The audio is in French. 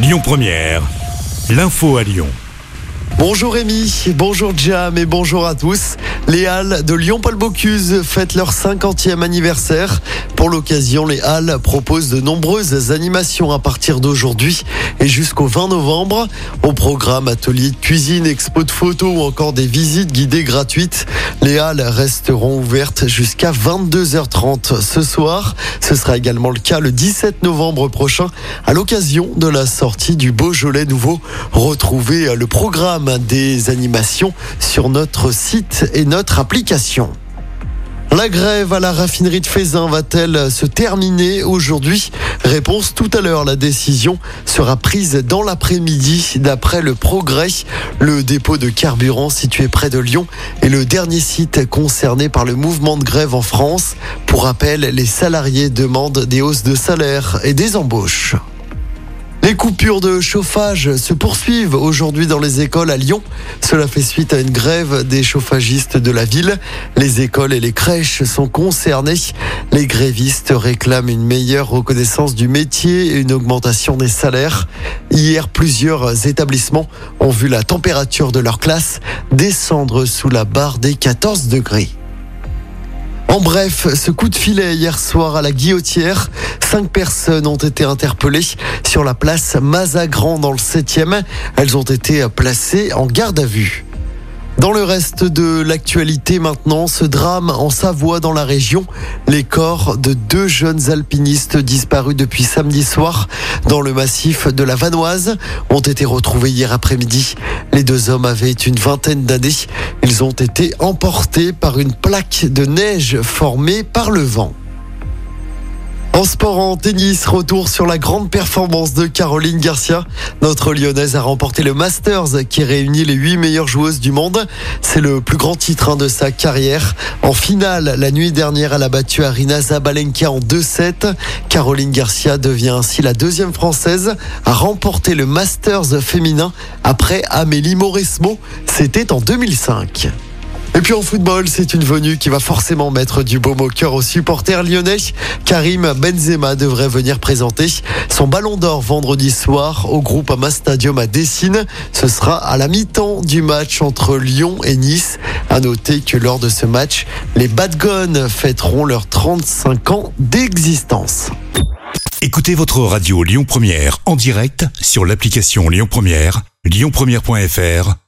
Lyon Première, l'info à Lyon. Bonjour Rémi, bonjour Jam et bonjour à tous. Les Halles de Lyon-Paul Bocuse fêtent leur 50e anniversaire. Pour l'occasion, les Halles proposent de nombreuses animations à partir d'aujourd'hui et jusqu'au 20 novembre. Au programme ateliers de cuisine, expo de photos ou encore des visites guidées gratuites. Les Halles resteront ouvertes jusqu'à 22h30 ce soir. Ce sera également le cas le 17 novembre prochain à l'occasion de la sortie du Beaujolais nouveau. Retrouvez le programme des animations sur notre site et notre application. La grève à la raffinerie de Faisin va-t-elle se terminer aujourd'hui? Réponse tout à l'heure. La décision sera prise dans l'après-midi d'après le progrès. Le dépôt de carburant situé près de Lyon est le dernier site concerné par le mouvement de grève en France. Pour rappel, les salariés demandent des hausses de salaire et des embauches. Les coupures de chauffage se poursuivent aujourd'hui dans les écoles à Lyon. Cela fait suite à une grève des chauffagistes de la ville. Les écoles et les crèches sont concernées. Les grévistes réclament une meilleure reconnaissance du métier et une augmentation des salaires. Hier, plusieurs établissements ont vu la température de leur classe descendre sous la barre des 14 degrés. En bref, ce coup de filet hier soir à la Guillotière, cinq personnes ont été interpellées sur la place Mazagran dans le 7e. Elles ont été placées en garde à vue. Dans le reste de l'actualité maintenant, ce drame en Savoie dans la région, les corps de deux jeunes alpinistes disparus depuis samedi soir dans le massif de la Vanoise ont été retrouvés hier après-midi. Les deux hommes avaient une vingtaine d'années. Ils ont été emportés par une plaque de neige formée par le vent. En en tennis, retour sur la grande performance de Caroline Garcia. Notre lyonnaise a remporté le Masters qui réunit les huit meilleures joueuses du monde. C'est le plus grand titre hein, de sa carrière. En finale, la nuit dernière, elle a battu Arina Zabalenka en 2-7. Caroline Garcia devient ainsi la deuxième française à remporter le Masters féminin après Amélie Mauresmo. C'était en 2005. Et puis en football, c'est une venue qui va forcément mettre du baume au cœur aux supporters lyonnais. Karim Benzema devrait venir présenter son ballon d'or vendredi soir au groupe Ama Stadium à Dessine. Ce sera à la mi-temps du match entre Lyon et Nice. À noter que lors de ce match, les Bad Guns fêteront leurs 35 ans d'existence. Écoutez votre radio Lyon Première en direct sur l'application Lyon Première, lyonpremière.fr